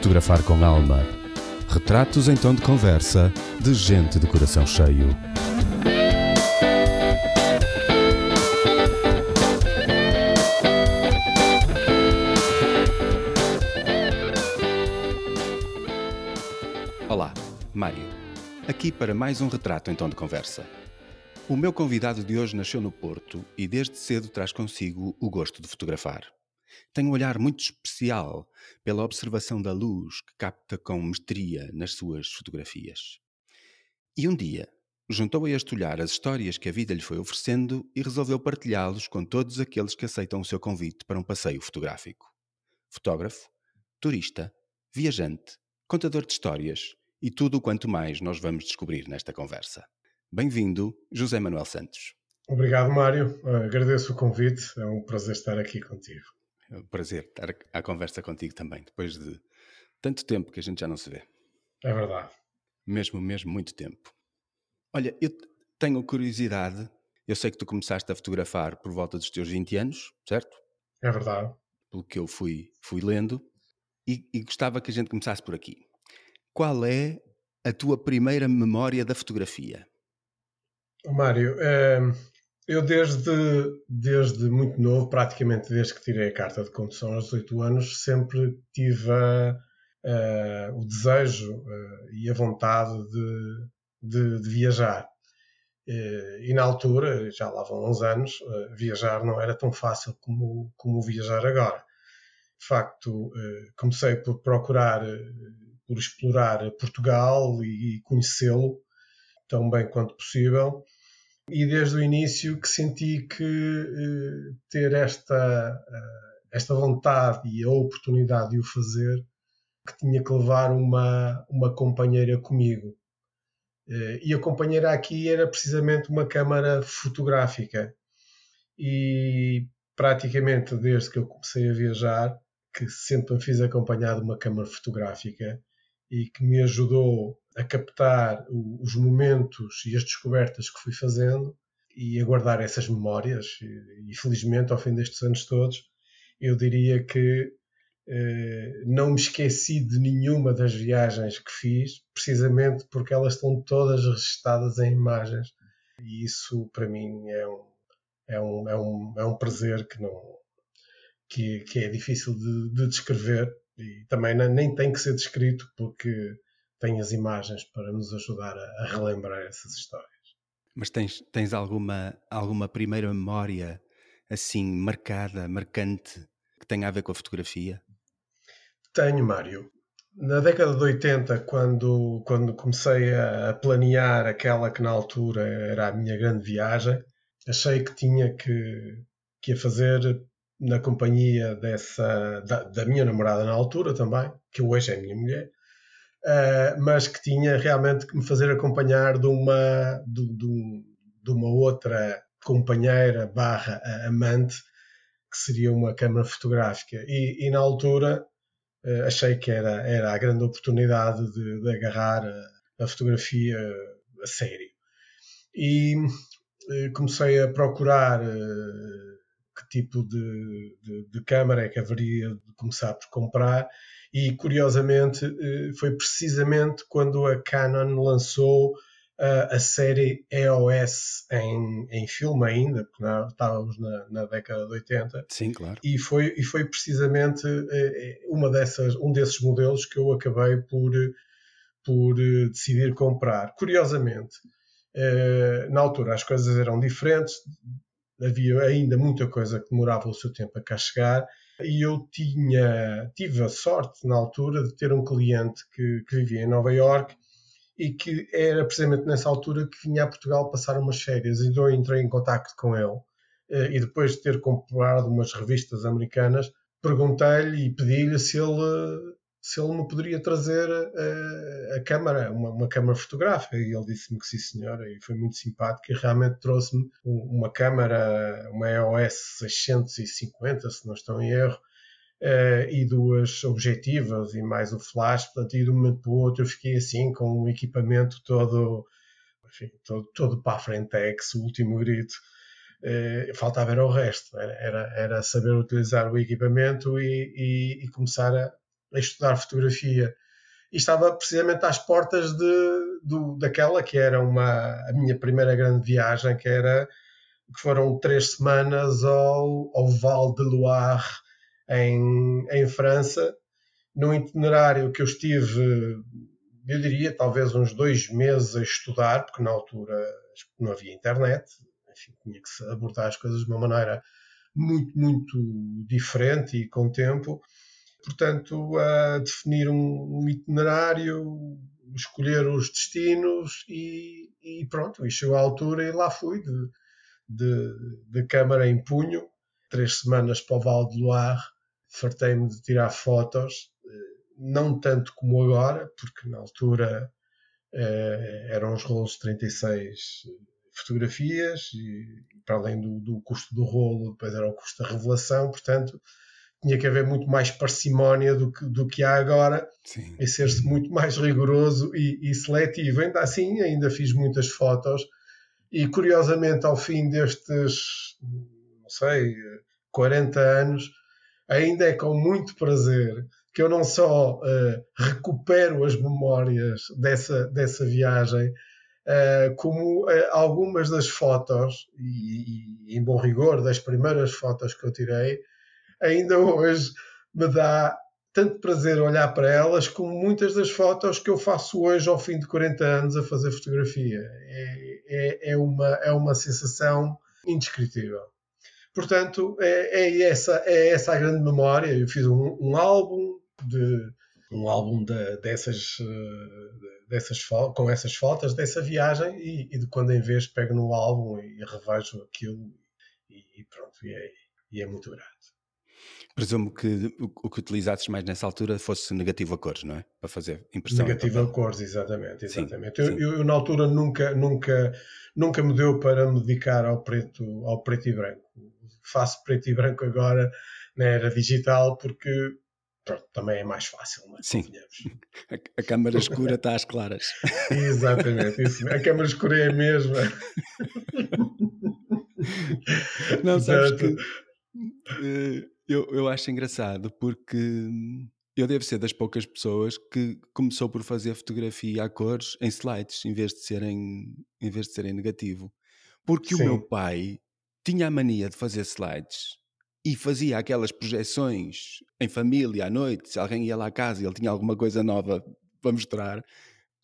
Fotografar com Alma. Retratos em tom de conversa de gente de coração cheio. Olá, Mário. Aqui para mais um retrato em tom de conversa. O meu convidado de hoje nasceu no Porto e desde cedo traz consigo o gosto de fotografar. Tem um olhar muito especial pela observação da luz que capta com mestria nas suas fotografias. E um dia juntou a este olhar as histórias que a vida lhe foi oferecendo e resolveu partilhá-los com todos aqueles que aceitam o seu convite para um passeio fotográfico. Fotógrafo, turista, viajante, contador de histórias e tudo o quanto mais nós vamos descobrir nesta conversa. Bem-vindo, José Manuel Santos. Obrigado, Mário. Agradeço o convite. É um prazer estar aqui contigo. É um prazer estar à conversa contigo também, depois de tanto tempo que a gente já não se vê. É verdade. Mesmo, mesmo, muito tempo. Olha, eu tenho curiosidade. Eu sei que tu começaste a fotografar por volta dos teus 20 anos, certo? É verdade. Pelo que eu fui, fui lendo. E, e gostava que a gente começasse por aqui. Qual é a tua primeira memória da fotografia? Mário, ehm, eu desde, desde muito novo, praticamente desde que tirei a carta de condução aos 18 anos, sempre tive uh, o desejo uh, e a vontade de, de, de viajar. Uh, e na altura, já lá vão uns anos, viajar não era tão fácil como, como viajar agora. De facto, comecei por procurar, por explorar Portugal e, e conhecê-lo tão bem quanto possível. E desde o início que senti que uh, ter esta, uh, esta vontade e a oportunidade de o fazer, que tinha que levar uma, uma companheira comigo. Uh, e a companheira aqui era precisamente uma câmara fotográfica. E praticamente desde que eu comecei a viajar, que sempre me fiz acompanhar de uma câmara fotográfica e que me ajudou a captar os momentos e as descobertas que fui fazendo e a guardar essas memórias. E, felizmente, ao fim destes anos todos, eu diria que eh, não me esqueci de nenhuma das viagens que fiz, precisamente porque elas estão todas registadas em imagens. E isso, para mim, é um, é um, é um, é um prazer que, não, que, que é difícil de, de descrever e também nem tem que ser descrito porque tem as imagens para nos ajudar a, a relembrar essas histórias. Mas tens, tens alguma, alguma primeira memória assim marcada, marcante, que tenha a ver com a fotografia? Tenho, Mário. Na década de 80, quando, quando comecei a planear aquela que na altura era a minha grande viagem, achei que tinha que, que a fazer na companhia dessa da, da, minha namorada na altura também, que hoje é minha mulher, uh, mas que tinha realmente que me fazer acompanhar de uma, de, de, de uma outra companheira barra amante, que seria uma câmara fotográfica. E, e na altura uh, achei que era, era a grande oportunidade de, de agarrar a, a, fotografia a sério. E uh, comecei a procurar que tipo de, de, de câmara é que haveria de começar por comprar e curiosamente eh, foi precisamente quando a Canon lançou a série EOS em, em filme ainda, porque não, estávamos na, na, década de 80. Sim, claro. E foi, e foi precisamente eh, uma dessas, um desses modelos que eu acabei por, por eh, decidir comprar. Curiosamente, na altura as coisas eram diferentes, havia ainda muita coisa que demorava o seu tempo a cá chegar e eu tinha, tive a sorte na altura de ter um cliente que, que vivia em Nova York e que era precisamente nessa altura que vinha a Portugal passar umas férias. E eu entrei em contato com ele eh, e depois de ter comprado umas revistas americanas perguntei-lhe e pedi-lhe se ele se ele me poderia trazer a, a câmara, uma, uma câmara fotográfica. E ele disse-me que sim, senhora, e foi muito simpático. E realmente trouxe-me uma câmara, uma EOS 650, se não estou em erro, uh, e duas objetivas e mais o flash. Portanto, e de um momento para o outro eu fiquei assim, com um equipamento todo, enfim, todo, todo para a frente, o último grito. Uh, faltava era o resto, era, era, era, saber utilizar o equipamento e, e, e começar a, a estudar fotografia e estava precisamente às portas de, daquela que era uma, a minha primeira grande viagem, que era que foram três semanas ao, ao Val de Loire, em, em França, num itinerário que eu estive, eu diria, talvez uns dois meses a estudar, porque na altura não havia internet, enfim, tinha que se abordar as coisas de uma maneira muito, muito diferente e com tempo. Portanto, a definir um, um itinerário, escolher os destinos e, e, pronto, e chegou a altura e lá fui de, de, de câmara em punho, três semanas para o Val de Loire, fartei-me de tirar fotos, eh, não tanto como agora, porque na altura eh, eram os rolos de 36 fotografias e para além do, do, custo do rolo, depois era o custo da revelação, portanto tinha que haver muito mais parcimónia do que, do que há agora Sim. e ser-se muito mais rigoroso e, e, seletivo. Ainda assim, ainda fiz muitas fotos e curiosamente ao fim destes, não sei, 40 anos, ainda é com muito prazer que eu não só uh, recupero as memórias dessa, dessa viagem, Uh, como uh, algumas das fotos, e, e, em bom rigor, das primeiras fotos que eu tirei, ainda hoje me dá tanto prazer olhar para elas como muitas das fotos que eu faço hoje ao fim de 40 anos a fazer fotografia. É, é, é uma, é uma sensação indescritível. Portanto, é, é, essa, é essa a grande memória. Eu fiz um, um álbum de um álbum de, dessas, dessas com essas fotos dessa viagem e, e, de quando em vez pego no álbum e revejo aquilo e, e pronto, e é, e é muito grato. Presumo que o, que utilizasses mais nessa altura fosse negativo a cores, não é? Para fazer impressão. Negativo a cores, exatamente. exatamente. Sim, eu, sim. eu, na altura nunca, nunca, nunca me deu para me dedicar ao preto, ao preto e branco. Faço preto e branco agora na era digital porque pronto, também é mais fácil, não é? Sim. A, a câmara escura está às claras. exatamente, isso. A câmara escura é a mesma. Não, sabes que. Uh, eu, eu acho engraçado porque eu devo ser das poucas pessoas que começou por fazer fotografia a cores em slides, em vez de serem, em vez de serem negativo. Porque Sim. o meu pai tinha a mania de fazer slides e fazia aquelas projeções em família à noite. Se alguém ia lá à casa e ele tinha alguma coisa nova para mostrar,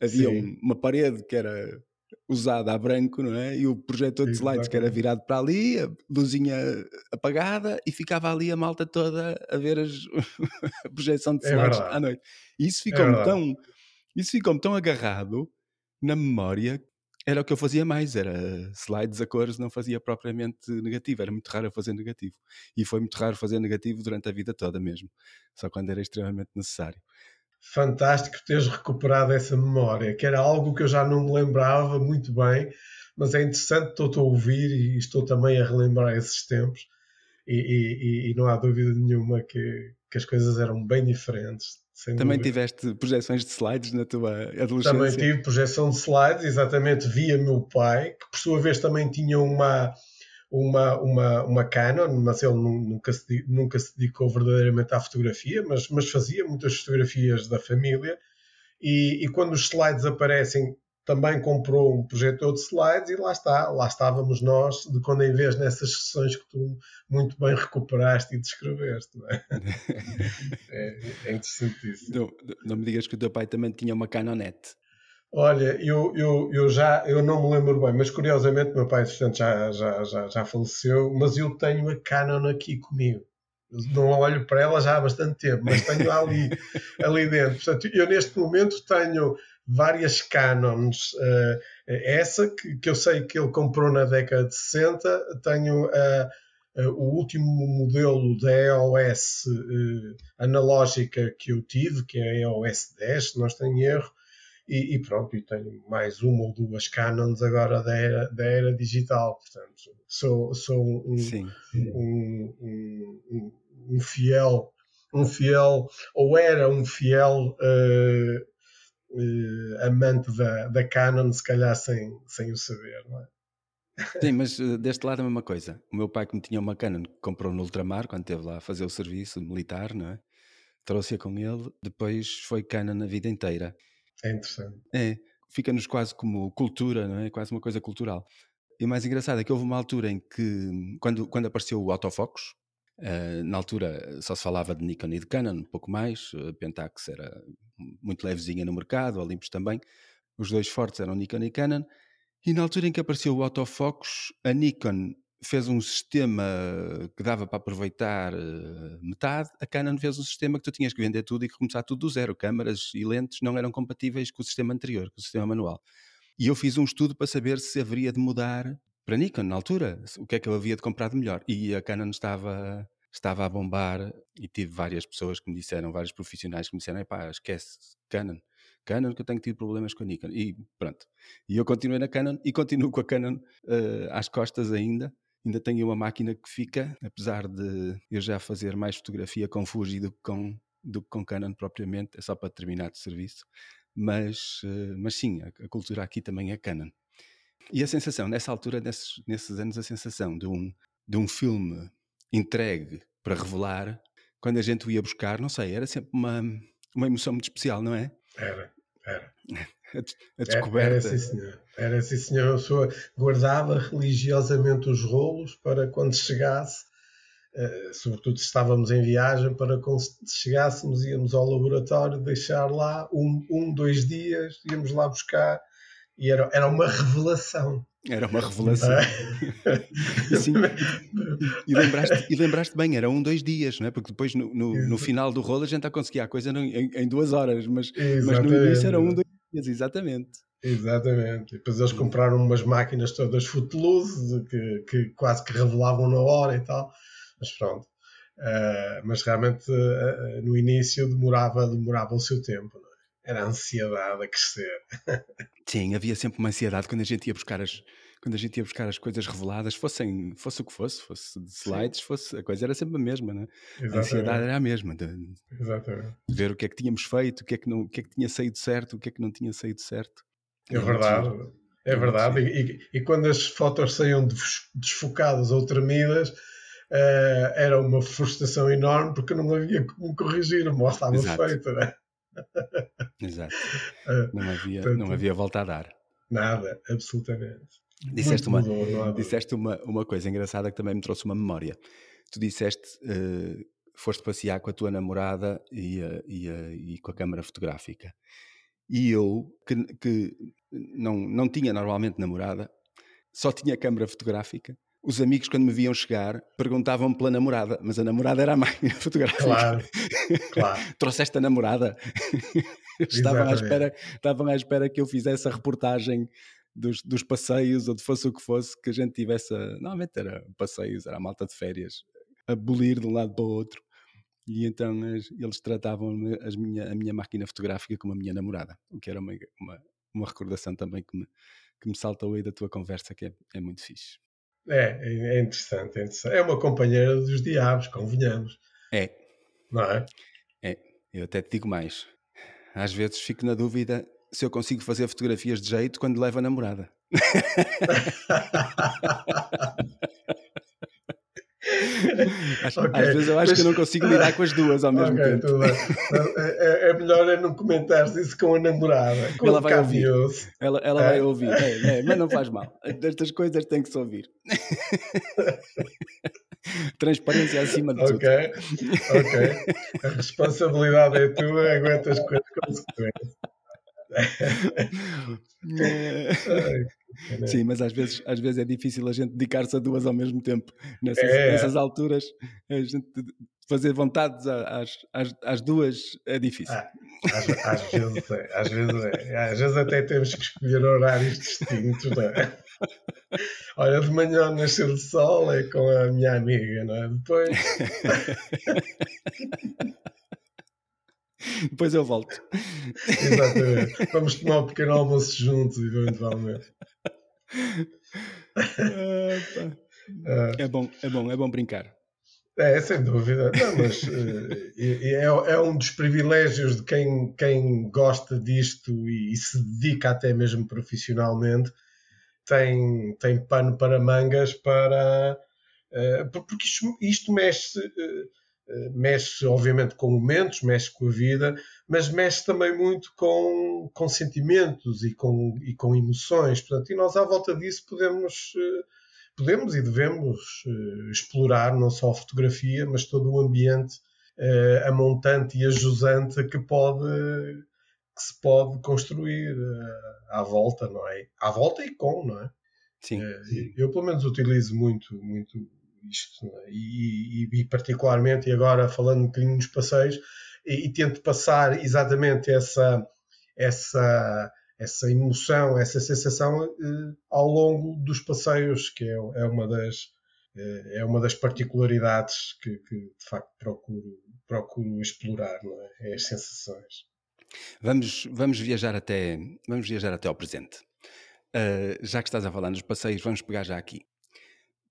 havia um, uma parede que era usada a branco, não é? E o projetor de slides que era virado para ali, a luzinha apagada e ficava ali a malta toda a ver as, a projeção de é slides é à noite. E isso é ficou-me é tão, isso ficou tão agarrado na memória. Era o que eu fazia mais, era slides a cores, não fazia propriamente negativo, era muito raro fazer negativo. E foi muito raro fazer negativo durante a vida toda mesmo, só quando era extremamente necessário fantástico teres recuperado essa memória, que era algo que eu já não me lembrava muito bem, mas é interessante, estou a ouvir e estou também a relembrar esses tempos, e, e, e não há dúvida nenhuma que, que, as coisas eram bem diferentes. Também dúvida. tiveste projeções de slides na tua adolescência? Também tive projeção de slides, exatamente via meu pai, que por sua vez também tinha uma uma, uma, uma Canon, mas ele nunca se, nunca se dedicou verdadeiramente à fotografia, mas, mas fazia muitas fotografias da família. E, e quando os slides aparecem, também comprou um projetor de slides e lá está, lá estávamos nós, de quando em vez nessas sessões que tu muito bem recuperaste e descreveste. Não é? é, é interessantíssimo. Não, não me digas que o teu pai também tinha uma Canonette. Olha, eu, eu, eu já eu não me lembro bem, mas curiosamente meu pai portanto, já, já, já, já faleceu, mas eu tenho a Canon aqui comigo. Não olho para ela já há bastante tempo, mas tenho ali, ali dentro. Portanto, eu neste momento tenho várias Canons. Uh, essa que, que eu sei que ele comprou na década de 60, tenho uh, uh, o último modelo da EOS analógica que eu tive, que é a EOS 10, se não estou em erro, e, e, pronto, e tenho mais uma ou duas Canons agora da era, da era digital, portanto sou, sou um, sim, sim. Um, um, um, fiel um fiel ou era um fiel uh, uh, amante da, da Canon, se calhar sem, sem o saber, não é? Sim, mas uh, deste lado é a mesma coisa. O meu pai, como tinha uma Canon, comprou no ultramar quando esteve lá a fazer o serviço militar, não é? trouxe-a com ele, depois foi Canon a vida inteira. É interessante. É, fica-nos quase como cultura, não é? Quase uma coisa cultural. E o mais engraçado é que houve uma altura em que, quando, quando apareceu o autofocus, uh, na altura só se falava de Nikon e de Canon, um pouco mais, a Pentax era muito levezinha no mercado, Olympus também, os dois fortes eram Nikon e Canon, e na altura em que apareceu o autofocus, a Nikon fez um sistema que dava para aproveitar uh, metade, a Canon fez um sistema que tu tinhas que vender tudo e que começar tudo do zero. Câmaras e lentes não eram compatíveis com o sistema anterior, com o sistema manual. E eu fiz um estudo para saber se haveria de mudar para Nikon na altura, o que é que eu havia de comprar de melhor. E a Canon estava, estava a bombar e tive várias pessoas que me disseram, vários profissionais que me disseram, pá, esquece Canon. Canon que eu tenho tido problemas com a Nikon. E pronto. E eu continuei na Canon e continuo com a Canon uh, às costas ainda ainda tenho uma máquina que fica, apesar de eu já fazer mais fotografia com Fuji do que com, do que com Canon propriamente, é só para terminar de serviço, mas, eh, mas sim, a, a cultura aqui também é Canon. E a sensação, nessa altura, nesses, nesses anos, a sensação de um, de um filme entregue para revelar, quando a gente o ia buscar, não sei, era sempre uma, uma emoção muito especial, não é? Era, era. A, descoberta. Era, assim, senhor. Era assim, senhor. A pessoa guardava religiosamente os rolos para quando chegasse, uh, sobretudo se estávamos em viagem, para quando chegássemos, íamos ao laboratório, deixar lá um, um dois dias, íamos lá buscar e era, era uma revelação. Era uma revelação. Sim. E, lembraste, e lembraste bem, era um, dois dias, não é? Porque depois no, no, no final do rolo a gente já conseguia a coisa em, em duas horas, mas, mas no início era um, dois exatamente. Exatamente. E depois eles compraram umas máquinas todas footloose que, que quase que revelavam na hora e tal. Mas pronto. Uh, mas realmente uh, no início demorava, demorava o seu tempo. É? Era a ansiedade a crescer. Sim, havia sempre uma ansiedade quando a gente ia buscar as, quando a gente ia buscar as coisas reveladas, fossem, fosse o que fosse, fosse de slides, fosse, a coisa era sempre a mesma, né? a ansiedade era a mesma, de, de, ver o que é que tínhamos feito, o que é que, não, o que é que tinha saído certo, o que é que não tinha saído certo. É verdade, é, verdade. E, e, quando as fotos saíam desfocadas ou tremidas, uh, era uma frustração enorme porque não havia como corrigir, o estava Exato. feito, né? Exato. Uh, não, havia, portanto, não havia volta a dar. Nada, absolutamente. Disseste, uma, disseste uma, uma coisa engraçada que também me trouxe uma memória. Tu disseste, uh, foste passear com a tua namorada e, uh, e, uh, e, com a câmara fotográfica. E eu, que, que não, não tinha normalmente namorada, só tinha câmara fotográfica, os amigos, quando me viam chegar, perguntavam-me pela namorada, mas a namorada era a máquina fotográfica. Claro, claro. Trouxeste a namorada. estavam, à espera, estavam à espera que eu fizesse a reportagem dos, dos, passeios ou de fosse o que fosse, que a gente tivesse. A, normalmente era passeios, era a malta de férias, a bolir de um lado para o outro. E então eles tratavam as minha, a minha máquina fotográfica como a minha namorada, o que era uma, uma, uma recordação também que me, que me saltou aí da tua conversa, que é, é muito fixe. É, é interessante, é interessante. É uma companheira dos diabos, convenhamos. É. Não é? É. Eu até te digo mais. Às vezes fico na dúvida se eu consigo fazer fotografias de jeito quando levo a namorada. okay. Às vezes eu acho Mas... que eu não consigo lidar com as duas ao mesmo okay, tempo. É, é, melhor é não comentar isso com a namorada. Com ela vai ouvir. Ela, ela é. vai ouvir. É, é, mas não faz mal. Estas coisas têm que se ouvir. Transparência acima de tudo. Ok, ok. A responsabilidade é tua, aguentas com as consequências. Sim, mas às vezes, às vezes é difícil a gente dedicar-se a duas ao mesmo tempo. Nessas, é. nessas alturas, a gente fazer vontades às, às, às duas é difícil. Ah, às, às, vezes é, às, vezes é, às vezes até temos que escolher horários distintos, não é? Olha, de manhã nascer o sol é com a minha amiga, não é? Depois. Depois eu volto. Exatamente. Vamos tomar um pequeno almoço juntos, eventualmente. é bom, é bom, é bom brincar. É, sem dúvida. Não, mas uh, é, é, um dos privilégios de quem, quem gosta disto e, e, se dedica até mesmo profissionalmente, tem, tem pano para mangas para. Uh, porque isto, isto mexe. Uh, eh, mexe obviamente com momentos, mexe com a vida, mas mexe também muito com, com sentimentos e com, e com emoções. Portanto, e nós à volta disso podemos, eh, podemos e devemos eh, explorar não só a fotografia, mas todo o ambiente a montante e a jusante que pode que se pode construir à volta, não é? À volta e com, não é? Sim. Eu pelo menos utilizo muito, muito isto, é? e, e, e, particularmente, e agora falando um bocadinho dos passeios, e, e, tento passar exatamente essa, essa, essa emoção, essa sensação eh, ao longo dos passeios, que é, é uma das eh, é uma das particularidades que, que, de facto procuro, procuro explorar, não é? é as sensações. Vamos, vamos, viajar até, vamos viajar até ao presente. Uh, já que estás a falar nos passeios, vamos pegar já aqui.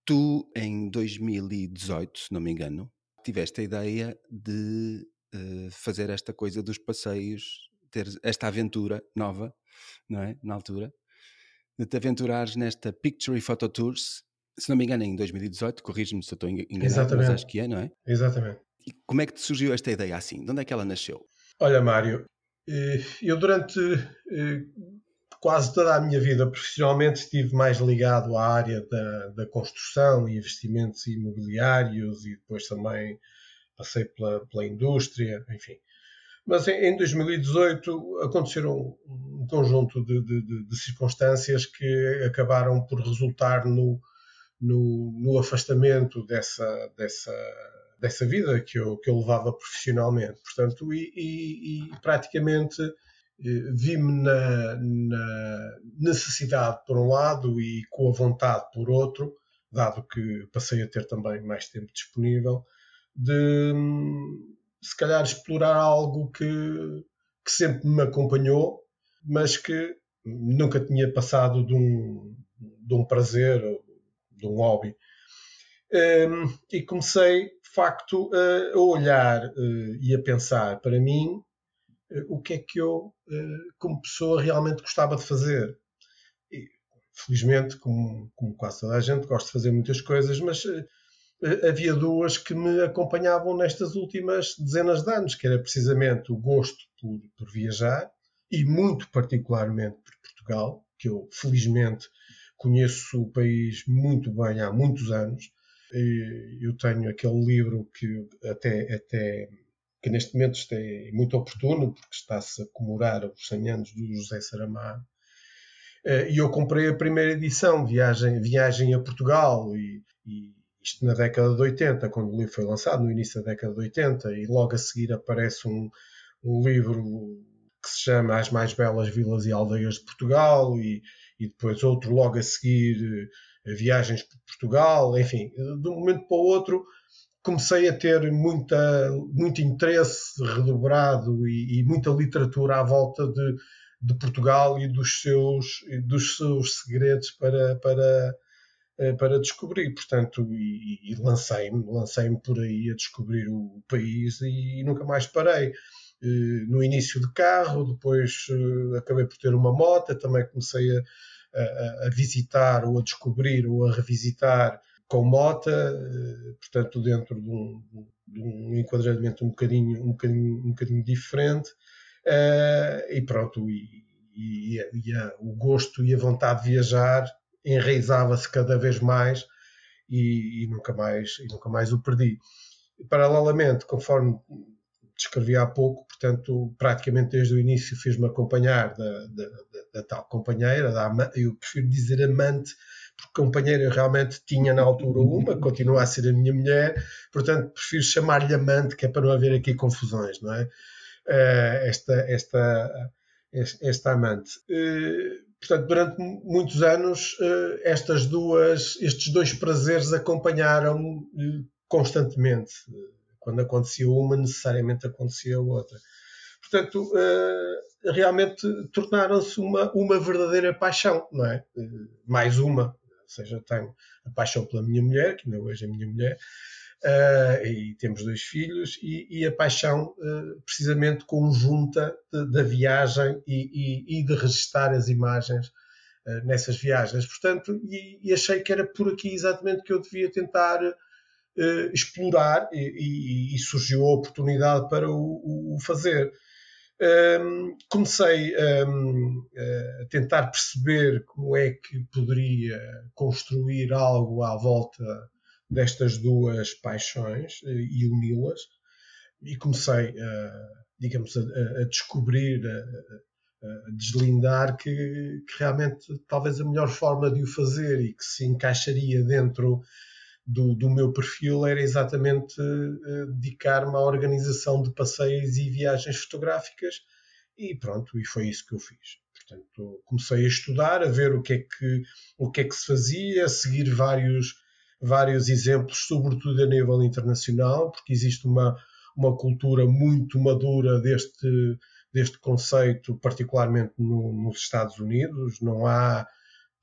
Tu, em 2018, se não me engano, tiveste a ideia de uh, fazer esta coisa dos passeios, ter esta aventura nova, não é? Na altura, de te aventurares nesta Picture Photo Tours, se não me engano, em 2018, corrijo-me se eu estou enganado, Exatamente. mas acho que é, não é? Exatamente. E como é que te surgiu esta ideia assim? De onde é que ela nasceu? Olha, Mário, eh, eu durante eh, quase toda a minha vida profissionalmente estive mais ligado à área da, da construção e investimentos imobiliários e depois também passei pela, pela indústria, enfim. Mas em, em 2018 aconteceram um conjunto de, de, de, circunstâncias que acabaram por resultar no, no, no afastamento dessa, dessa, dessa vida que eu, que eu levava profissionalmente. Portanto, e, e, e praticamente vi-me na, na, necessidade, por um lado, e com a vontade, por outro, dado que passei a ter também mais tempo disponível, de se calhar explorar algo que, que sempre me acompanhou, mas que nunca tinha passado de um, de um prazer, de um hobby. Ehm, e comecei, de facto, a olhar uh, e a pensar para mim eh, o que é que eu, eh, como pessoa, realmente gostava de fazer. E, felizmente, como, como quase toda a gente, gosto de fazer muitas coisas, mas eh, havia duas que me acompanhavam nestas últimas dezenas de anos, que era precisamente o gosto por, por viajar e muito particularmente por Portugal, que eu felizmente conheço o país muito bem há muitos anos. Eu tenho aquele livro que até, até que neste momento é muito oportuno, porque está-se a comemorar os 100 anos do José Saramago. Eh, e eu comprei a primeira edição, Viagem, Viagem a Portugal, e, e isto na década de 80, quando o livro foi lançado, no início da década de 80, e logo a seguir aparece um, um livro que se chama As Mais Belas Vilas e Aldeias de Portugal, e, e depois outro logo a seguir eh, Viagens por Portugal, enfim, de um momento para o outro comecei a ter muita, muito interesse redobrado e, e muita literatura à volta de, de, Portugal e dos seus, dos seus segredos para, para, eh, para descobrir. Portanto, e, e lancei-me, lancei-me por aí a descobrir o país e, e nunca mais parei. Eh, no início de carro, depois eh, acabei por ter uma moto, também comecei a, a, a visitar ou a descobrir ou a revisitar com mota, eh, portanto, dentro de um, de um enquadramento um bocadinho, um bocadinho, um bocadinho diferente, uh, e pronto, e, e, e a, o gosto e a vontade de viajar enraizava-se cada vez mais e, e, nunca mais, e nunca mais o perdi. Paralelamente, conforme descrevi há pouco, portanto, praticamente desde o início fiz-me acompanhar da, da, da, da, tal companheira, da, eu prefiro dizer amante, porque companheira realmente tinha na altura uma, continua a ser a minha mulher, portanto prefiro chamar-lhe amante, que é para não haver aqui confusões, não é? Uh, esta, esta, esta amante. Uh, portanto, durante muitos anos, uh, estas duas, estes dois prazeres acompanharam-me constantemente. Quando acontecia uma, necessariamente acontecia outra. Portanto, realmente tornaram-se uma, uma verdadeira paixão, não é? Mais uma, ou seja, tenho a paixão pela minha mulher, que ainda hoje é minha mulher, uh, e temos dois filhos, e, e a paixão uh, precisamente conjunta da viagem e, e, e, de registrar as imagens uh, nessas viagens. Portanto, e, achei que era por aqui exatamente que eu devia tentar explorar e, surgiu a oportunidade para o, o fazer. Um, comecei um, a tentar perceber como é que poderia construir algo à volta destas duas paixões uh, e uni-las. E comecei, digamos, a, a descobrir, a, a deslindar que, que, realmente talvez a melhor forma de o fazer e que se encaixaria dentro do, do meu perfil era exatamente uh, dedicar-me à organização de passeios e viagens fotográficas e pronto, e foi isso que eu fiz. Portanto, comecei a estudar, a ver o que é que, o que, é que se fazia, a seguir vários, vários exemplos, sobretudo a nível internacional, porque existe uma, uma cultura muito madura deste, deste conceito, particularmente no, nos Estados Unidos. Não há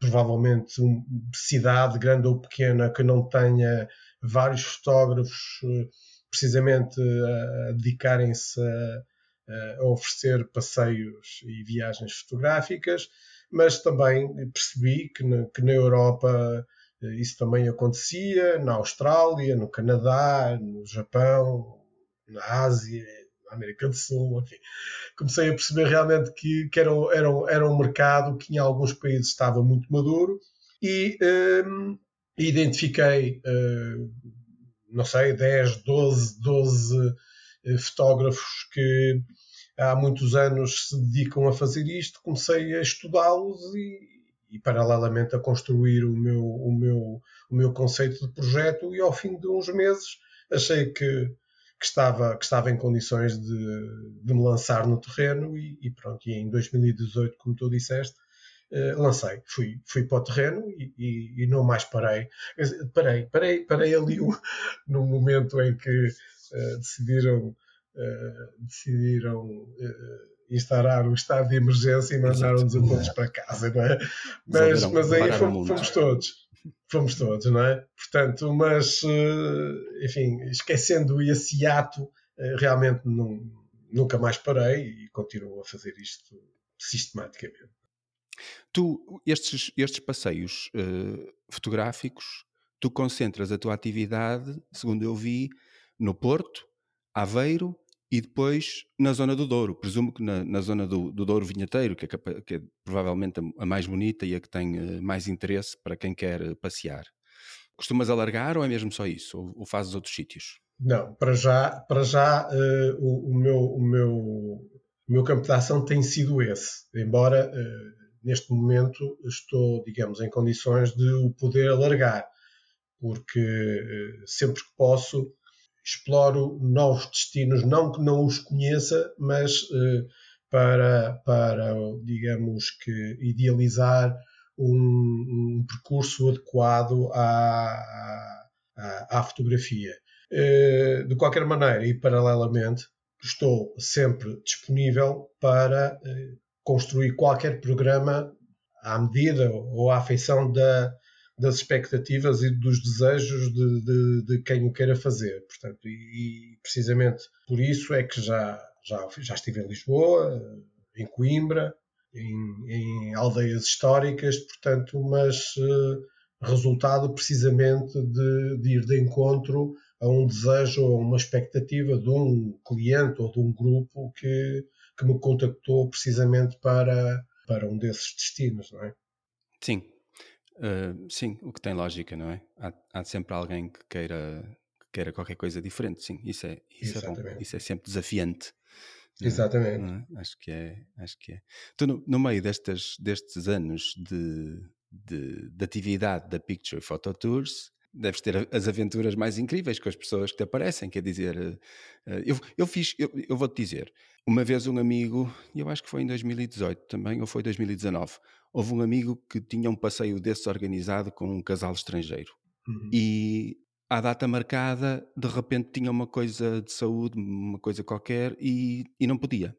provavelmente uma cidade grande ou pequena que não tenha vários fotógrafos eh, precisamente a, dedicarem-se a, a, oferecer passeios e viagens fotográficas, mas também percebi que na, que na Europa eh, isso também acontecia, na Austrália, no Canadá, no Japão, na Ásia, América do Sul, enfim. Comecei a perceber realmente que, que era, era, era um mercado que em alguns países estava muito maduro e um, identifiquei, uh, não sei, 10, 12, 12 fotógrafos que há muitos anos se dedicam a fazer isto, comecei a estudá-los e, e, paralelamente a construir o meu, o, meu, o meu conceito de projeto e ao fim de uns meses achei que que estava, que estava em condições de, de me lançar no terreno e, e, pronto, e em 2018, como tu disseste, uh, lancei, fui, fui para o terreno e, e, e, não mais parei. Parei, parei, parei ali no momento em que uh, decidiram, uh, decidiram instaurar o estado de emergência e mandaram-nos a todos para casa, não é? Mas, mas aí fomos, fomos todos fomos todos, não é? Portanto, mas, eh, enfim, esquecendo esse ato, eh, realmente não, nunca mais parei e continuo a fazer isto sistematicamente. Tu, estes, estes passeios uh, fotográficos, tu concentras a tua atividade, segundo eu vi, no Porto, Aveiro e depois na zona do Douro. Presumo que na, na zona do, do, Douro Vinheteiro, que é, que é, provavelmente a, mais bonita e a que tem eh, mais interesse para quem quer eh, passear. Costumas alargar ou é mesmo só isso? Ou, ou fazes outros sítios? Não, para já, para já uh, o, o, meu, o, meu, o meu campo de ação tem sido esse. Embora uh, neste momento estou, digamos, em condições de o poder alargar, porque uh, sempre que posso exploro novos destinos, não que não os conheça, mas eh, para, para, digamos que, idealizar um, um percurso adequado à, à, à fotografia. Eh, de qualquer maneira, e paralelamente, estou sempre disponível para eh, construir qualquer programa à medida ou à afeição da, das expectativas e dos desejos de, de, de quem o queira fazer. Portanto, e, e, precisamente por isso é que já, já, já estive em Lisboa, em Coimbra, em, em aldeias históricas, portanto, mas uh, resultado precisamente de, de ir de encontro a um desejo ou uma expectativa de um cliente ou de um grupo que, que me contactou precisamente para, para um desses destinos, não é? Sim, Uh, sim, o que tem lógica, não é? Há, há, sempre alguém que queira, que queira qualquer coisa diferente, sim, isso é, isso é bom, isso é sempre desafiante. É? Exatamente. É? Acho que é, acho que é. Tu, no, no meio destes, destes anos de, de, de, atividade da Picture Photo Tours, deves ter as aventuras mais incríveis com as pessoas que te aparecem. Quer dizer, eh, eu, eu fiz, eu, eu vou-te dizer, uma vez um amigo, eu acho que foi em 2018 também, ou foi 2019, houve um amigo que tinha um passeio desses organizado com um casal estrangeiro. Uhum. E à data marcada, de repente tinha uma coisa de saúde, uma coisa qualquer, e, e não podia.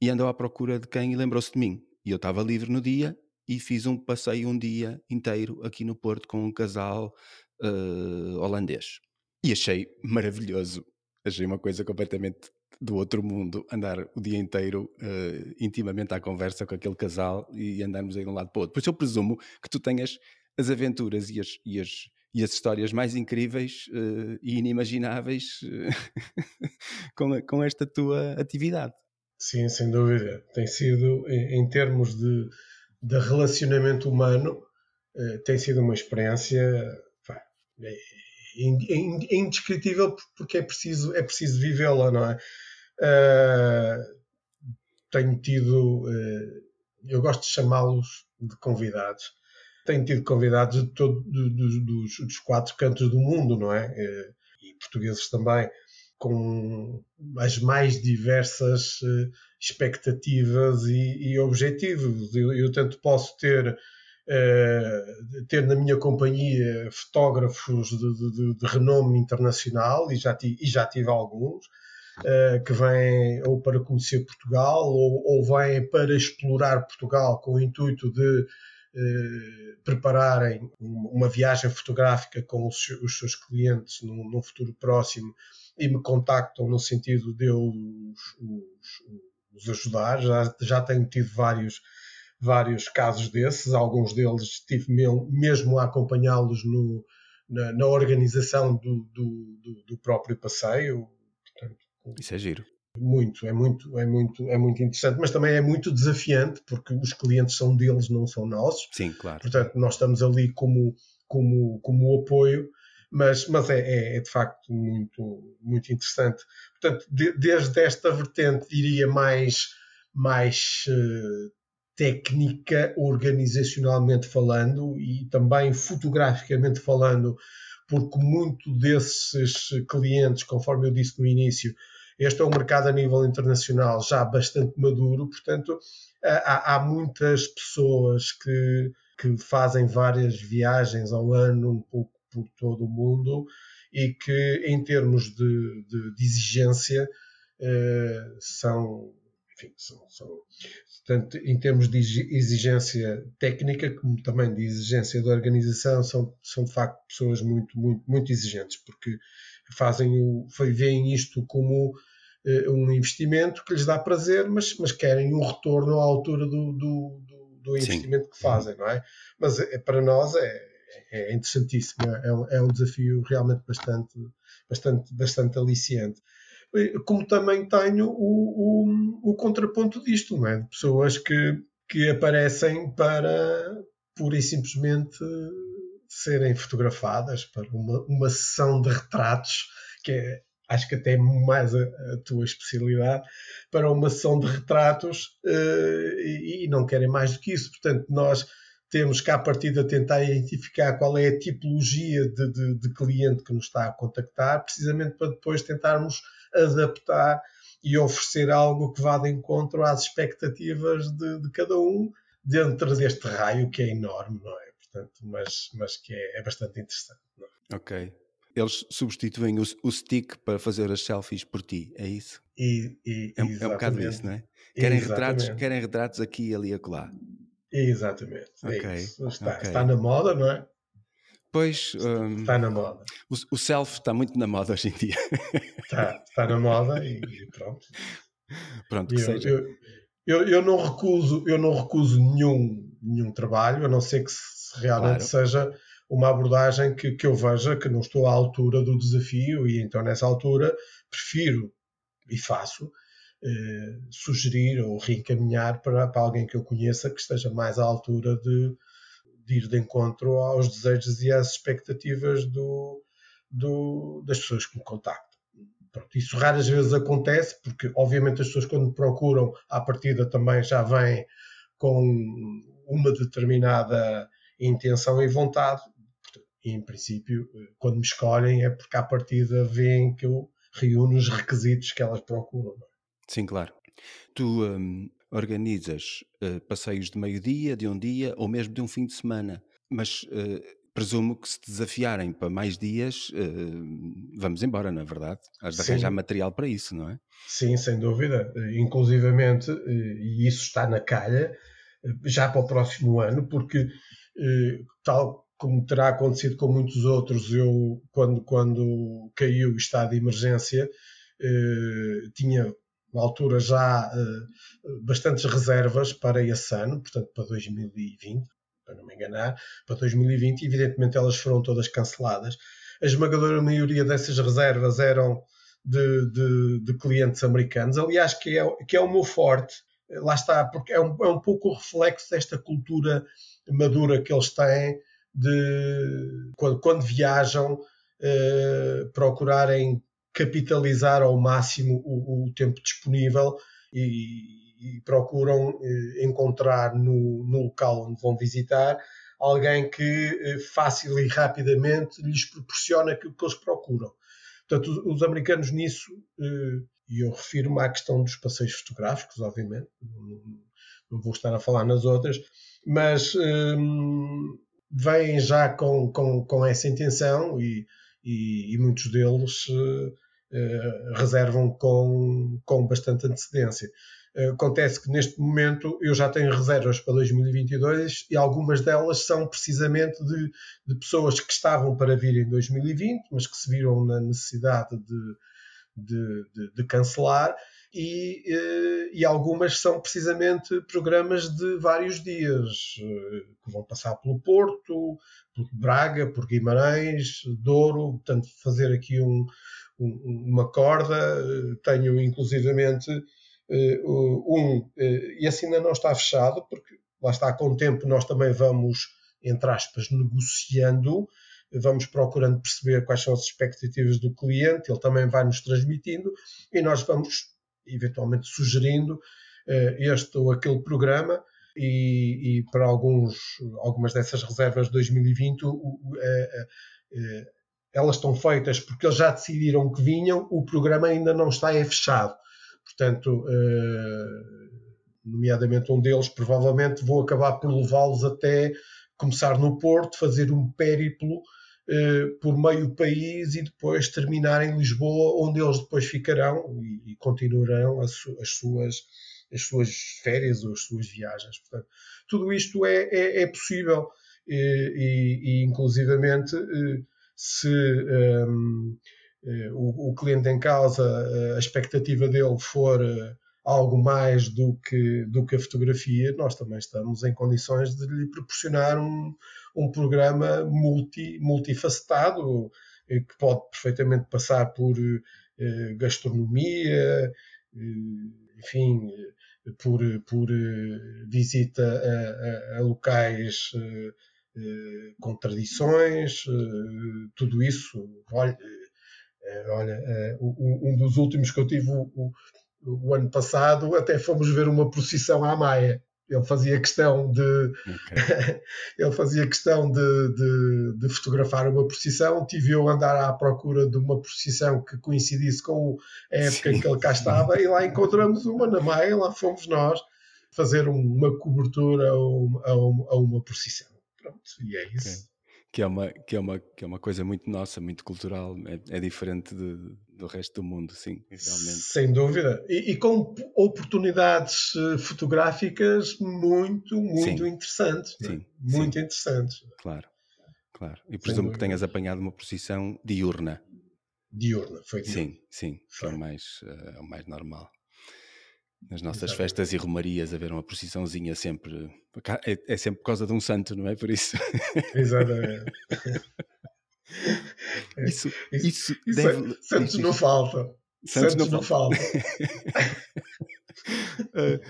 E andou à procura de quem e lembrou-se de mim. E eu estava livre no dia e fiz um passeio um dia inteiro aqui no Porto com um casal uh, holandês. E achei maravilhoso. Achei uma coisa completamente do outro mundo andar o dia inteiro uh, intimamente à conversa com aquele casal e andarmos aí de um lado para o outro. Por isso eu presumo que tu tenhas as aventuras e as, e as, e as histórias mais incríveis uh, e inimagináveis com, com esta tua atividade. Sim, sem dúvida. Tem sido, em, termos de, de relacionamento humano, uh, tem sido uma experiência é, é, é, indescritível porque é preciso, é preciso vivê-la, não é? tenho tido, eu gosto de chamá-los de convidados tem tido convidados de todo, de, de, dos, dos, quatro cantos do mundo, não é? Eh, e portugueses também, com as mais diversas eh, expectativas e, e objetivos. Eu, eu, tanto posso ter, uh, ter na minha companhia fotógrafos de, de, de renome internacional, e já, tive, e já tive alguns, uh, que vêm ou para conhecer Portugal, ou, ou vêm para explorar Portugal com o intuito de eh, prepararem uma viagem fotográfica com os, os seus clientes num, futuro próximo e me contactam no sentido de eu os, os, os ajudar. Já, já tenho tido vários, vários casos desses, alguns deles estive mesmo a acompanhá-los na, na, organização do, do, do, do próprio passeio. Portanto, Isso é giro. Muito, é muito, é muito, é muito interessante, mas também é muito desafiante porque os clientes são deles, não são nossos. Sim, claro. Portanto, nós estamos ali como, como, como apoio, mas, mas é, é, é de facto muito, muito interessante. Portanto, de, desde esta vertente, diria mais, mais uh, técnica, organizacionalmente falando e também fotograficamente falando, porque muito desses clientes, conforme eu disse no início, este é um mercado a nível internacional já bastante maduro, portanto, há, há muitas pessoas que, que fazem várias viagens ao ano, um pouco por todo o mundo, e que, em termos de, de, de exigência, eh, são, enfim, são, são, tanto em termos de exigência técnica como também de exigência de organização, são, são de facto pessoas muito, muito, muito exigentes, porque fazem o, veem isto como uh, um investimento que lhes dá prazer, mas, mas querem um retorno à altura do, do, do, do investimento Sim. que fazem, não é? Mas é, para nós é, é interessantíssimo, é um, é um desafio realmente bastante, bastante, bastante aliciante. Como também tenho o, o, o contraponto disto, não é? De pessoas que, que aparecem para pura e simplesmente serem fotografadas para uma, uma sessão de retratos, que é, acho que até é mais a, a tua especialidade, para uma sessão de retratos uh, e, e, não querem mais do que isso. Portanto, nós temos cá a partir de tentar identificar qual é a tipologia de, de, de cliente que nos está a contactar, precisamente para depois tentarmos adaptar e oferecer algo que vá de encontro às expectativas de, de cada um dentro deste raio que é enorme, não é? portanto, mas, mas que é, é bastante interessante. É? Ok. Eles substituem o, o, stick para fazer as selfies por ti, é isso? E, e, é, é, um bocado isso, não é? Querem retratos, querem retratos aqui, ali e acolá. Exatamente. É okay. Está, okay. está na moda, não é? Pois. Um, está na moda. O, o, self está muito na moda hoje em dia. Está, está na moda e, pronto. Pronto, que eu, seja. Eu, eu, eu, não recuso, eu não recuso nenhum, nenhum trabalho, a não ser que realmente claro. seja uma abordagem que, que eu veja que não estou à altura do desafio e então nessa altura prefiro e faço eh, sugerir ou reencaminhar para, para alguém que eu conheça que esteja mais à altura de, de ir de encontro aos desejos e às expectativas do, do, das pessoas que me contactam. Pronto, isso raras vezes acontece, porque obviamente as pessoas quando me procuram à partida também já vêm com uma determinada intenção e vontade. E, em princípio, quando me escolhem é porque à partida veem que eu reúno os requisitos que elas procuram. É? Sim, claro. Tu hum, organizas uh, passeios de meio-dia, de um dia ou mesmo de um fim de semana, mas uh, presumo que se desafiarem para mais dias, uh, vamos embora, não é verdade? Has de arranjar material para isso, não é? Sim, sem dúvida. Inclusivamente, e isso está na calha, já para o próximo ano, porque tal como terá acontecido com muitos outros, eu, quando, quando caiu o estado de emergência, tinha na altura já eh, bastantes reservas para esse ano, portanto para 2020, para não me enganar, para 2020, e evidentemente elas foram todas canceladas. A esmagadora maioria dessas reservas eram de, de, de clientes americanos, aliás, que é, que é o meu forte, lá está, porque é um, é um pouco o reflexo desta cultura madura que eles têm de quando, quando viajam eh, procurarem capitalizar ao máximo o, o tempo disponível e, e procuram eh, encontrar no, no, local onde vão visitar alguém que eh, fácil e rapidamente lhes proporciona aquilo que eles procuram. Portanto, os, os americanos nisso, eh, e eu refiro-me à questão dos passeios fotográficos, obviamente, não, não vou estar a falar nas outras, mas um, vêm já com, com, com essa intenção e, e, e muitos deles uh, reservam com, com bastante antecedência. Uh, acontece que neste momento eu já tenho reservas para 2022 e algumas delas são precisamente de, de pessoas que estavam para vir em 2020, mas que se viram na necessidade de, de, de, de cancelar e, eh, e, algumas são precisamente programas de vários dias, eh, que vão passar pelo Porto, por Braga, por Guimarães, Douro, portanto, fazer aqui um, uma corda. Tenho inclusivamente eh, um, e assim ainda não está fechado, porque lá está com o tempo nós também vamos, entre aspas, negociando vamos procurando perceber quais são as expectativas do cliente, ele também vai nos transmitindo e nós vamos eventualmente sugerindo este ou aquele programa e, e, para alguns, algumas dessas reservas de 2020 uh, uh, elas estão feitas porque eles já decidiram que vinham, o programa ainda não está é fechado. Portanto, nomeadamente um deles, provavelmente vou acabar por levá-los até começar no Porto, fazer um périplo eh, por meio país e depois terminar em Lisboa, onde eles depois ficarão e, continuarão as, as, suas, as suas férias ou as suas viagens. Portanto, tudo isto é, é, é possível e, e, e, inclusivamente eh, se um, ehm, eh, o, o, cliente em causa, a expectativa dele for algo mais do que, do que a fotografia, nós também estamos em condições de lhe proporcionar um, um programa multi, multifacetado, eh, que pode perfeitamente passar por eh, gastronomia, eh, enfim, por, por visita a, a, a locais com tradições, tudo isso. Olha, olha um dos últimos que eu tive o, o ano passado, até fomos ver uma procissão à Maia. Ele fazia questão de okay. ele fazia questão de, de, de, fotografar uma procissão. Tive eu a andar à procura de uma procissão que coincidisse com a época Sim. em que ele cá estava e lá encontramos uma na Maia, lá fomos nós fazer uma cobertura a uma, a uma procissão. E é isso. Okay que é uma, que é uma, que é uma coisa muito nossa, muito cultural, é, é diferente de, do resto do mundo, sim, realmente. Sem dúvida. E, e com oportunidades eh, fotográficas muito, muito sim. interessantes. É? Sim, muito sim. interessantes. Claro, claro. E presumo que tenhas apanhado uma posição diurna. Diurna, foi diurna. Sim, sim, foi. o mais, uh, o mais normal nas nossas Exatamente. festas e romarias haver uma procissãozinha sempre. É, é, sempre por causa de um santo, não é? Por isso. Exatamente. isso, isso, isso, isso deve... é, Santos não falta. Santos, Santos não, não falta. uh,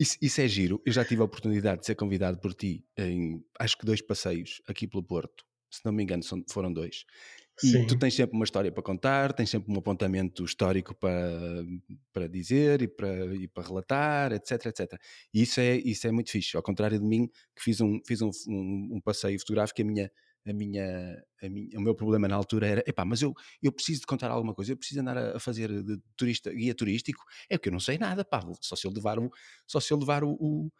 isso, isso, é giro. Eu já tive a oportunidade de ser convidado por ti em acho que dois passeios aqui pelo Porto. Se não me engano, foram dois. E Sim. tu tens sempre uma história para contar, tens sempre um apontamento histórico para, para dizer e para, e para relatar, etc, etc. E isso é, isso é muito fixe. Ao contrário de mim, que fiz um, fiz um, um, um passeio fotográfico, a minha, a minha, a minha, o meu problema na altura era, epá, mas eu, eu preciso de contar alguma coisa, eu preciso andar a, a fazer de turista, guia turístico, é porque eu não sei nada, pá, só se eu levar o, só se eu levar o, o,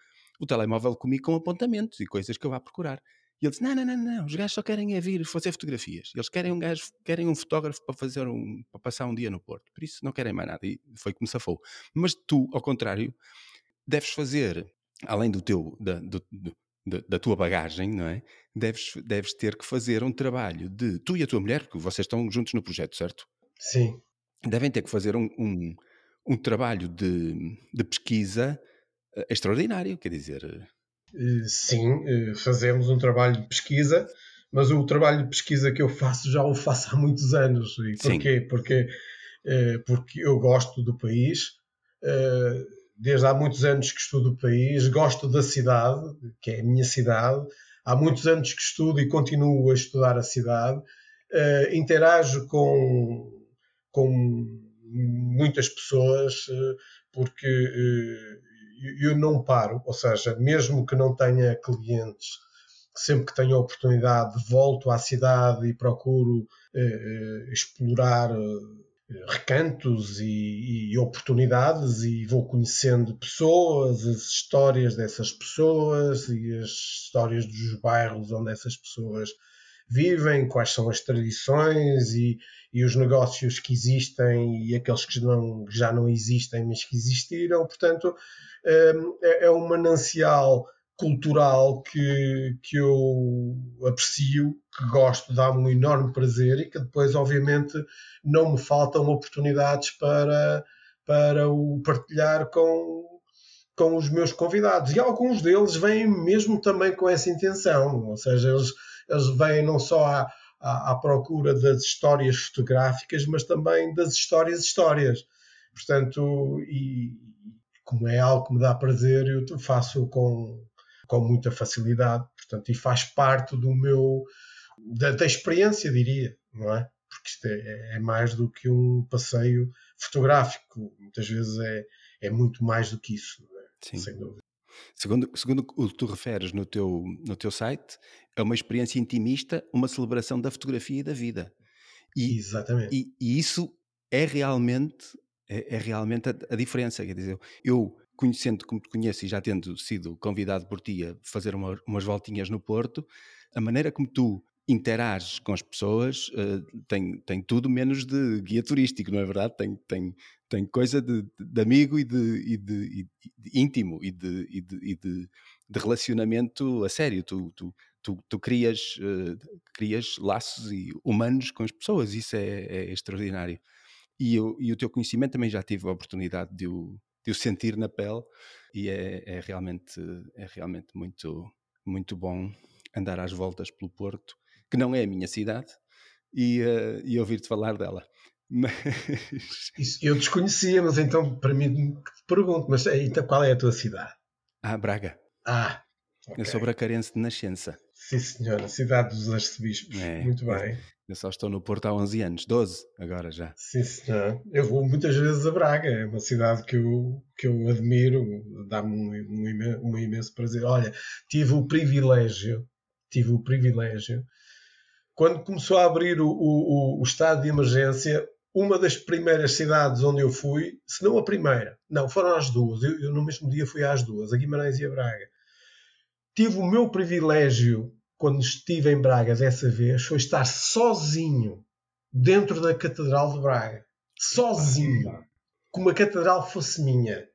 o telemóvel comigo com apontamentos e coisas que eu vá procurar. E ele disse: não, não, não, não, os gajos só querem é vir fazer fotografias. Eles querem um gajo, querem um fotógrafo para fazer um, para passar um dia no Porto. Por isso não querem mais nada. E foi como se safou. Mas tu, ao contrário, deves fazer, além do teu, da, do, do, da tua bagagem, não é? Deves, deves ter que fazer um trabalho de tu e a tua mulher, porque vocês estão juntos no projeto, certo? Sim. Devem ter que fazer um, um, um trabalho de, de pesquisa uh, extraordinário, quer dizer Sim, fazemos um trabalho de pesquisa, mas o trabalho de pesquisa que eu faço já o faço há muitos anos. E porquê? Porque, porque eu gosto do país, desde há muitos anos que estudo o país, gosto da cidade, que é a minha cidade, há muitos anos que estudo e continuo a estudar a cidade, interajo com, com muitas pessoas, porque eu não paro, ou seja, mesmo que não tenha clientes, sempre que tenho a oportunidade, volto à cidade e procuro eh, eh explorar eh, recantos e, e, oportunidades e vou conhecendo pessoas, as histórias dessas pessoas e as histórias dos bairros onde essas pessoas vivem, quais são as tradições e, e os negócios que existem e aqueles que não, já não existem, mas que existiram. Portanto, hum, é, é um manancial cultural que, que eu aprecio, que gosto, dá-me um enorme prazer e que depois, obviamente, não me faltam oportunidades para, para o partilhar com, com os meus convidados. E alguns deles vêm mesmo também com essa intenção, ou seja, eles, eles vêm não só à, à, à procura das histórias fotográficas, mas também das histórias histórias. Portanto, e como é algo que me dá prazer, eu faço com, com muita facilidade, portanto, e faz parte do meu, da, da experiência, diria, não é? Porque isto é, é, mais do que um passeio fotográfico, muitas vezes é, é muito mais do que isso, é? Sem dúvida. Segundo, segundo o que tu referes no teu, no teu site, é uma experiência intimista, uma celebração da fotografia e da vida. E, Exatamente. E, e isso é realmente, é, é realmente a, a, diferença. Quer dizer, eu, conhecendo como te conheço e já tendo sido convidado por ti a fazer uma, umas voltinhas no Porto, a maneira como tu interages com as pessoas uh, tem, tem tudo menos de guia turístico, não é verdade? Tem, tem, tem coisa de, de amigo e de, e de, e de íntimo e, de, e, e de, de, relacionamento a sério. Tu, tu, tu, tu crias, uh, crias laços humanos com as pessoas, isso é, é extraordinário. E, eu, e o teu conhecimento também já tive a oportunidade de o, de o sentir na pele e é, é, realmente, é realmente muito, muito bom andar às voltas pelo Porto que não é a minha cidade, e, uh, e ouvir-te falar dela. Mas... Isso eu desconhecia, mas então para mim te pergunto, mas então qual é a tua cidade? Ah, Braga. Ah, okay. Eu sou bracarense de nascença. Sim, senhora, cidade dos arcebispos. É, Muito bem. Eu só estou no Porto há 11 anos, 12 agora já. Sim, senhor. Eu vou muitas vezes a Braga, é uma cidade que eu, que eu admiro, dá-me um, um, um imenso prazer. Olha, tive o privilégio, tive o privilégio quando começou a abrir o, o, o, estado de emergência, uma das primeiras cidades onde eu fui, se não a primeira, não, foram as duas, eu, eu, no mesmo dia fui às duas, a Guimarães e a Braga. Tive o meu privilégio, quando estive em Braga dessa vez, foi estar sozinho dentro da Catedral de Braga. Sozinho. Como a catedral fosse minha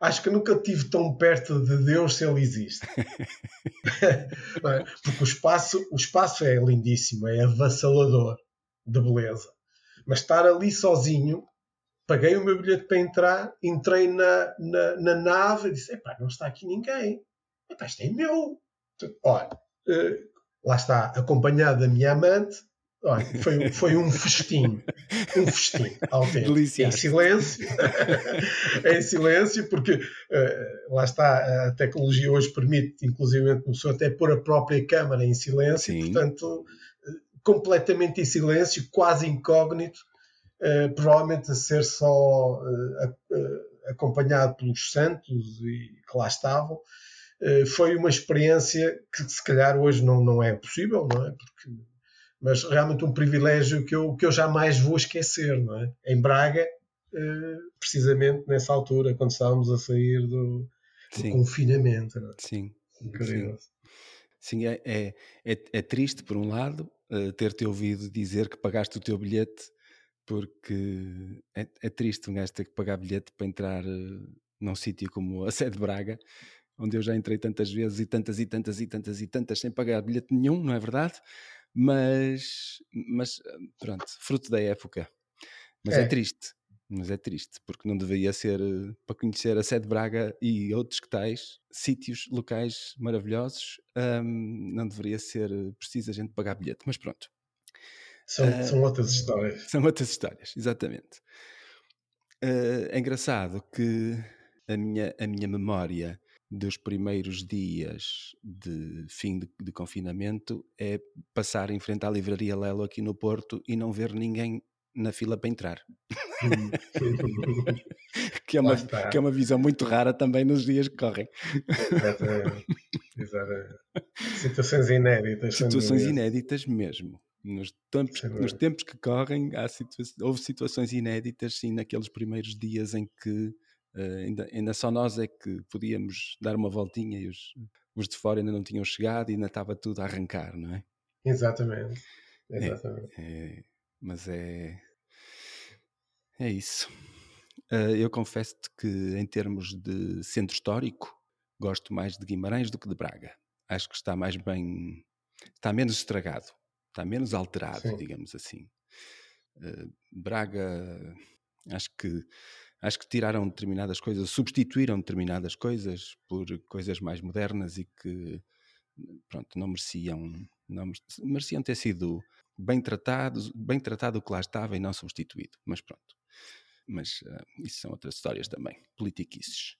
acho que nunca estive tão perto de Deus se Ele existe. É? Porque o espaço, o espaço é lindíssimo, é avassalador de beleza. Mas estar ali sozinho, paguei o meu bilhete para entrar, entrei na, na, na nave e disse: Epá, não está aqui ninguém. Epá, isto é meu. Olha, uh, lá está, acompanhado da minha amante, Olha, foi, foi um festim, um festim. Em silêncio, em silêncio, porque uh, lá está, a tecnologia hoje permite, inclusive, a pessoa até pôr a própria câmara em silêncio, Sim. portanto, uh, completamente em silêncio, quase incógnito, uh, provavelmente a ser só acompanhado pelos santos e que lá estavam. foi uma experiência que se calhar hoje não, não é possível, não é? Porque mas realmente um privilégio que eu, que eu jamais vou esquecer, não é? Em Braga, eh, precisamente nessa altura, quando estávamos a sair do, do confinamento. É? Sim. Incrível. Sim, Sim é, é, é, é, triste, por um lado, uh, ter-te ouvido dizer que pagaste o teu bilhete, porque é, é triste um gajo ter que pagar bilhete para entrar uh, num sítio como a sede de Braga, onde eu já entrei tantas vezes e tantas e tantas e tantas e tantas sem pagar bilhete nenhum, não é verdade? Mas, mas pronto, fruto da época. Mas é, é triste. Mas é triste, porque não deveria ser eh, para conhecer a Sede Braga e outros que tais sítios locais maravilhosos, um, não deveria ser eh, preciso a gente pagar bilhete. Mas pronto. São, uh, são outras histórias. São outras histórias, exatamente. Uh, é engraçado que a minha, a minha memória dos primeiros dias de fim de, de, confinamento é passar em frente à livraria Lelo aqui no Porto e não ver ninguém na fila para entrar. que, é uma, que é uma visão muito rara também nos dias que correm. Exatamente. Exatamente. Situações inéditas. Situações inéditas mesmo. Nos tempos, nos tempos que correm, há situa houve situações inéditas, sim, naqueles primeiros dias em que uh, ainda, ainda só nós é que podíamos dar uma voltinha e os, os de fora ainda não tinham chegado e ainda estava tudo a arrancar, não é? Exatamente. Exatamente. É, é, mas é. É isso. Uh, eu confesso-te que, em termos de centro histórico, gosto mais de Guimarães do que de Braga. Acho que está mais bem. está menos estragado, está menos alterado, Sim. digamos assim. Uh, Braga, acho que. Acho que tiraram determinadas coisas, substituíram determinadas coisas por coisas mais modernas e que, pronto, não mereciam, não mereciam ter sido bem tratado, bem tratado o que lá estava e não substituído. Mas pronto. Mas uh, isso são outras histórias também, politiquices.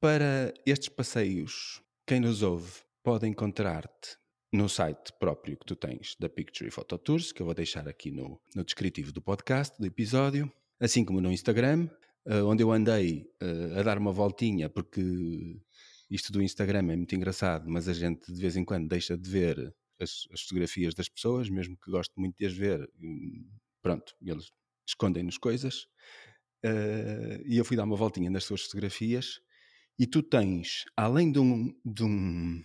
Para estes passeios, quem nos ouve pode encontrar-te no site próprio que tu tens da Picture Photo Tours, que eu vou deixar aqui no, no descritivo do podcast, do episódio, assim como no Instagram, uh, onde eu andei uh, a dar uma voltinha, porque isto do Instagram é muito engraçado, mas a gente de vez em quando deixa de ver as, as, fotografias das pessoas, mesmo que gosto muito de as ver, pronto, eles escondem-nos coisas. Uh, e eu fui dar uma voltinha nas suas fotografias e tu tens, além de, um, de, um,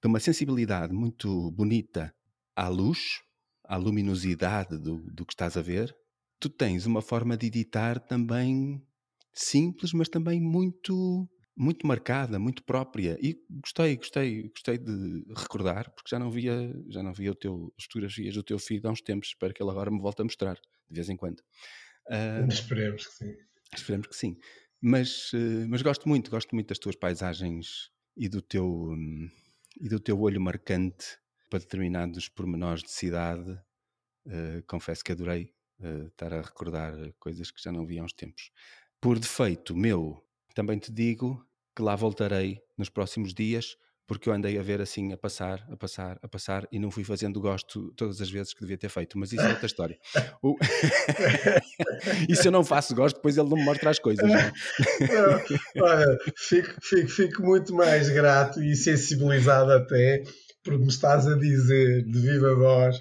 de uma sensibilidade muito bonita à luz, à luminosidade do, do que estás a ver, tu tens uma forma de editar também simples, mas também muito muito marcada, muito própria e gostei, gostei, gostei de recordar porque já não via, já não via o teu, as fotografias do teu filho há uns tempos, espero que ele agora me volte a mostrar de vez em quando. Uh, esperemos que sim. Esperemos que sim. Mas, uh, mas gosto muito, gosto muito das tuas paisagens e do teu um, e do teu olho marcante para determinados pormenores de cidade. Uh, confesso que adorei estar a recordar coisas que já não vi há uns tempos. Por defeito meu, também te digo que lá voltarei nos próximos dias, porque eu andei a ver assim, a passar, a passar, a passar e não fui fazendo gosto todas as vezes que devia ter feito, mas isso é outra história. O... e se eu não faço gosto, depois ele não me mostra as coisas. Não, é? olha, fico, fico, fico muito mais grato e sensibilizado até porque me estás a dizer de viva voz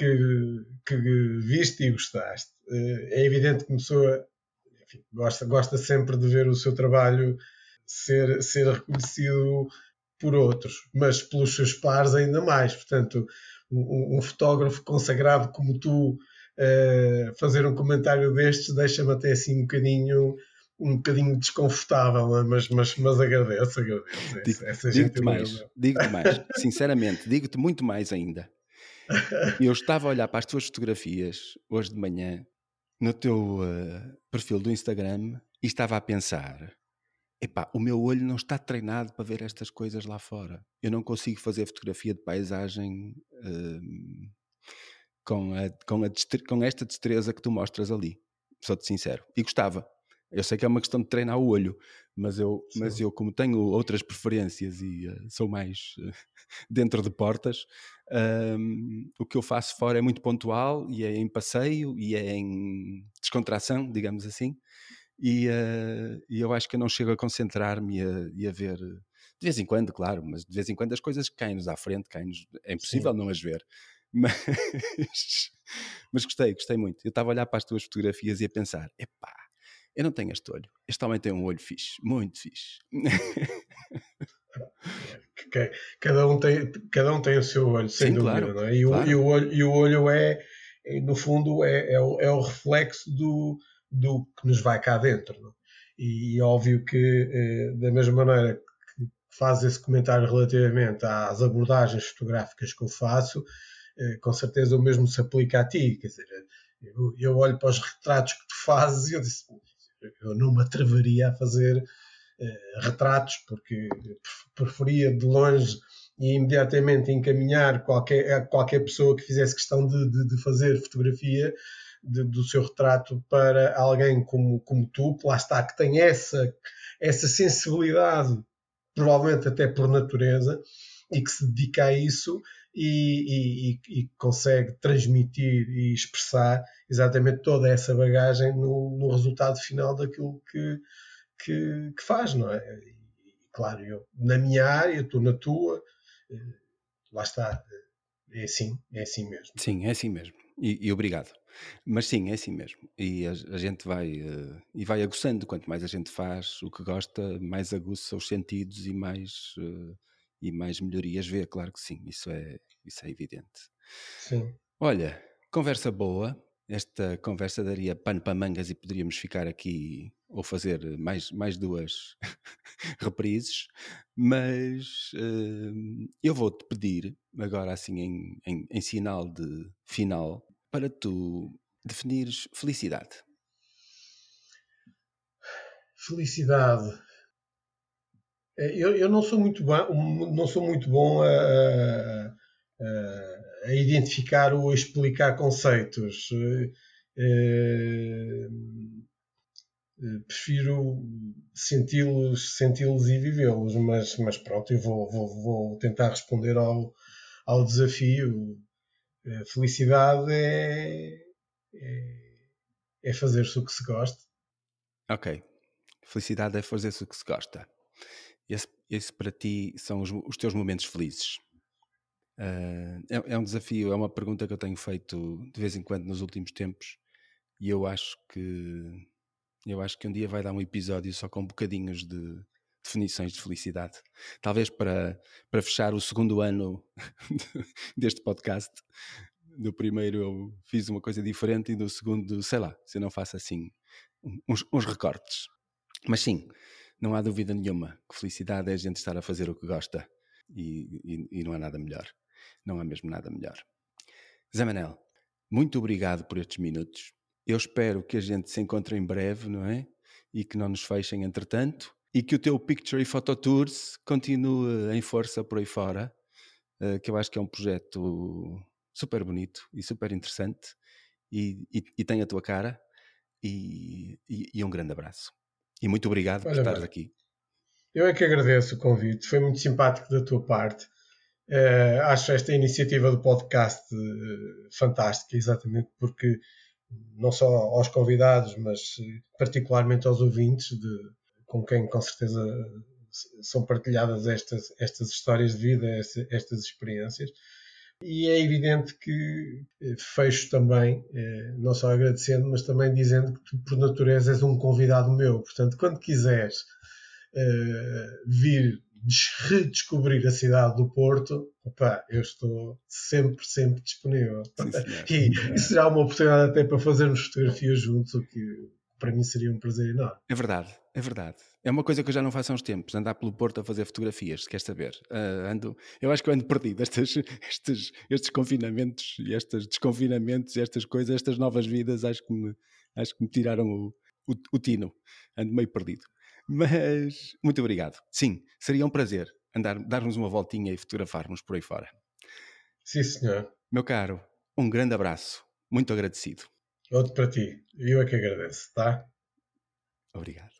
que, que viste e gostaste. Eh, é evidente que uma pessoa enfim, gosta, gosta sempre de ver o seu trabalho ser, ser reconhecido por outros, mas pelos seus pares ainda mais. Portanto, um, um fotógrafo consagrado como tu uh, fazer um comentário destes deixa-me até assim um bocadinho um bocadinho desconfortável, é? mas, mas, mas agradeço, agradeço. Digo, digo-te mais, digo-te mais, sinceramente, digo-te muito mais ainda. Eu estava a olhar para as tuas fotografias hoje de manhã no teu uh, perfil do Instagram e estava a pensar epá, o meu olho não está treinado para ver estas coisas lá fora. Eu não consigo fazer fotografia de paisagem uh, com, a, com, a com esta destreza que tu mostras ali. Sou-te sincero. E gostava. Eu sei que é uma questão de treinar o olho, mas eu, mas eu como tenho outras preferências e uh, sou mais uh, dentro de portas, um, o que eu faço fora é muito pontual e é em passeio e é em descontração, digamos assim e, uh, e eu acho que eu não chego a concentrar-me e, a ver, de vez em quando, claro, mas de vez em quando as coisas caem-nos à frente, caem-nos, é impossível Sim. não as ver. Mas, mas gostei, gostei muito. Eu estava a olhar para as tuas fotografias e a pensar: epá, eu não tenho este olho. Este homem tem um olho fixe, muito fixe. Cada um tem, cada um tem o seu olho, sem Sim, dúvida, claro, não é? E, claro. o, e, o olho, e o olho é, no fundo, é, é, o, é o reflexo do, do que nos vai cá dentro. Não? E, e óbvio que, eh, da mesma maneira que faz esse comentário relativamente às abordagens fotográficas que eu faço, eh, com certeza o mesmo se aplica a ti. Quer dizer, Eu, eu olho para os retratos que tu fazes e eu disse, eu não me atreveria a fazer uh, retratos, porque preferia de longe e imediatamente encaminhar qualquer, qualquer pessoa que fizesse questão de, de, de fazer fotografia de, do seu retrato para alguém como, como tu, que lá está, que tem essa, essa sensibilidade, provavelmente até por natureza, e que se dedica a isso e, e, e, consegue transmitir e expressar exatamente toda essa bagagem no, no resultado final daquilo que, que, que, faz, não é? E, claro, eu na minha área, estou na tua, eh, lá está, é assim, é assim mesmo. Sim, é assim mesmo. E, e obrigado. Mas sim, é assim mesmo. E a, a gente vai uh, e vai aguçando. Quanto mais a gente faz o que gosta, mais aguça os sentidos e mais uh, e mais melhorias vê. Claro que sim, isso é isso é evidente. Sim. Olha, conversa boa. Esta conversa daria pano para mangas e poderíamos ficar aqui ou fazer mais, mais duas reprises, mas uh, eu vou-te pedir, agora assim em, em, em sinal de final, para tu definires felicidade. Felicidade. É, eu, eu não sou muito bom, não sou muito bom a, a, a identificar ou a explicar conceitos. É, prefiro senti-los senti e vivê-los, mas, mas pronto, eu vou, vou, vou tentar responder ao, ao desafio felicidade é, é, é fazer-se o que se gosta. Ok. Felicidade é fazer-se o que se gosta. Esse, esse para ti são os, os teus momentos felizes. Uh, é, é, um desafio, é uma pergunta que eu tenho feito de vez em quando nos últimos tempos e eu acho que eu acho que um dia vai dar um episódio só com bocadinhos de definições de felicidade. Talvez para, para fechar o segundo ano deste podcast. No primeiro eu fiz uma coisa diferente e no segundo, sei lá, se eu não faço assim uns, uns recortes. Mas sim, não há dúvida nenhuma que felicidade é a gente estar a fazer o que gosta e, e, e não há nada melhor. Não há mesmo nada melhor. Zé Manel, muito obrigado por estes minutos. Eu espero que a gente se encontre em breve, não é? E que não nos fechem entretanto e que o teu Picture e Photo Tours continue em força por aí fora, uh, que eu acho que é um projeto super bonito e super interessante e, e, e tem a tua cara e, e, um grande abraço. E muito obrigado Olha, por estares aqui. Eu é que agradeço o convite, foi muito simpático da tua parte. Uh, acho esta iniciativa do podcast uh, fantástica, exatamente porque não só aos convidados, mas particularmente aos ouvintes de, com quem com certeza são partilhadas estas, estas histórias de vida, estas experiências. E é evidente que eh, fecho também, eh, não só agradecendo, mas também dizendo que tu, por natureza, és um convidado meu. Portanto, quando quiseres uh, vir redescobrir a cidade do Porto, opa, eu estou sempre, sempre disponível. Sim, e, e será uma oportunidade até para fazermos fotografias juntos, o que para mim seria um prazer enorme. É verdade, é verdade. É uma coisa que eu já não faço há uns tempos, andar pelo Porto a fazer fotografias, se quer saber. Uh, ando, eu acho que eu ando perdido. Estes, estes, estes confinamentos e estes desconfinamentos, estas coisas, estas novas vidas, acho que me, acho que me tiraram o, o, o tino. Ando meio perdido. Mas, muito obrigado. Sim, seria um prazer andar, darmos uma voltinha e fotografarmos por aí fora. Sim, senhor. Meu caro, um grande abraço. Muito agradecido. Outro para ti. Eu é que agradeço, tá? Obrigado.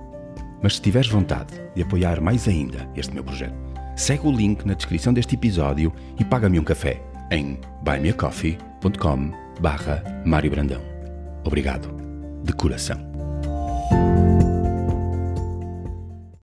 Mas se tiveres vontade de apoiar mais ainda este meu projeto, segue o link na descrição deste episódio e paga-me um café em buymeacoffee.com barra Mário Brandão. Obrigado, de coração.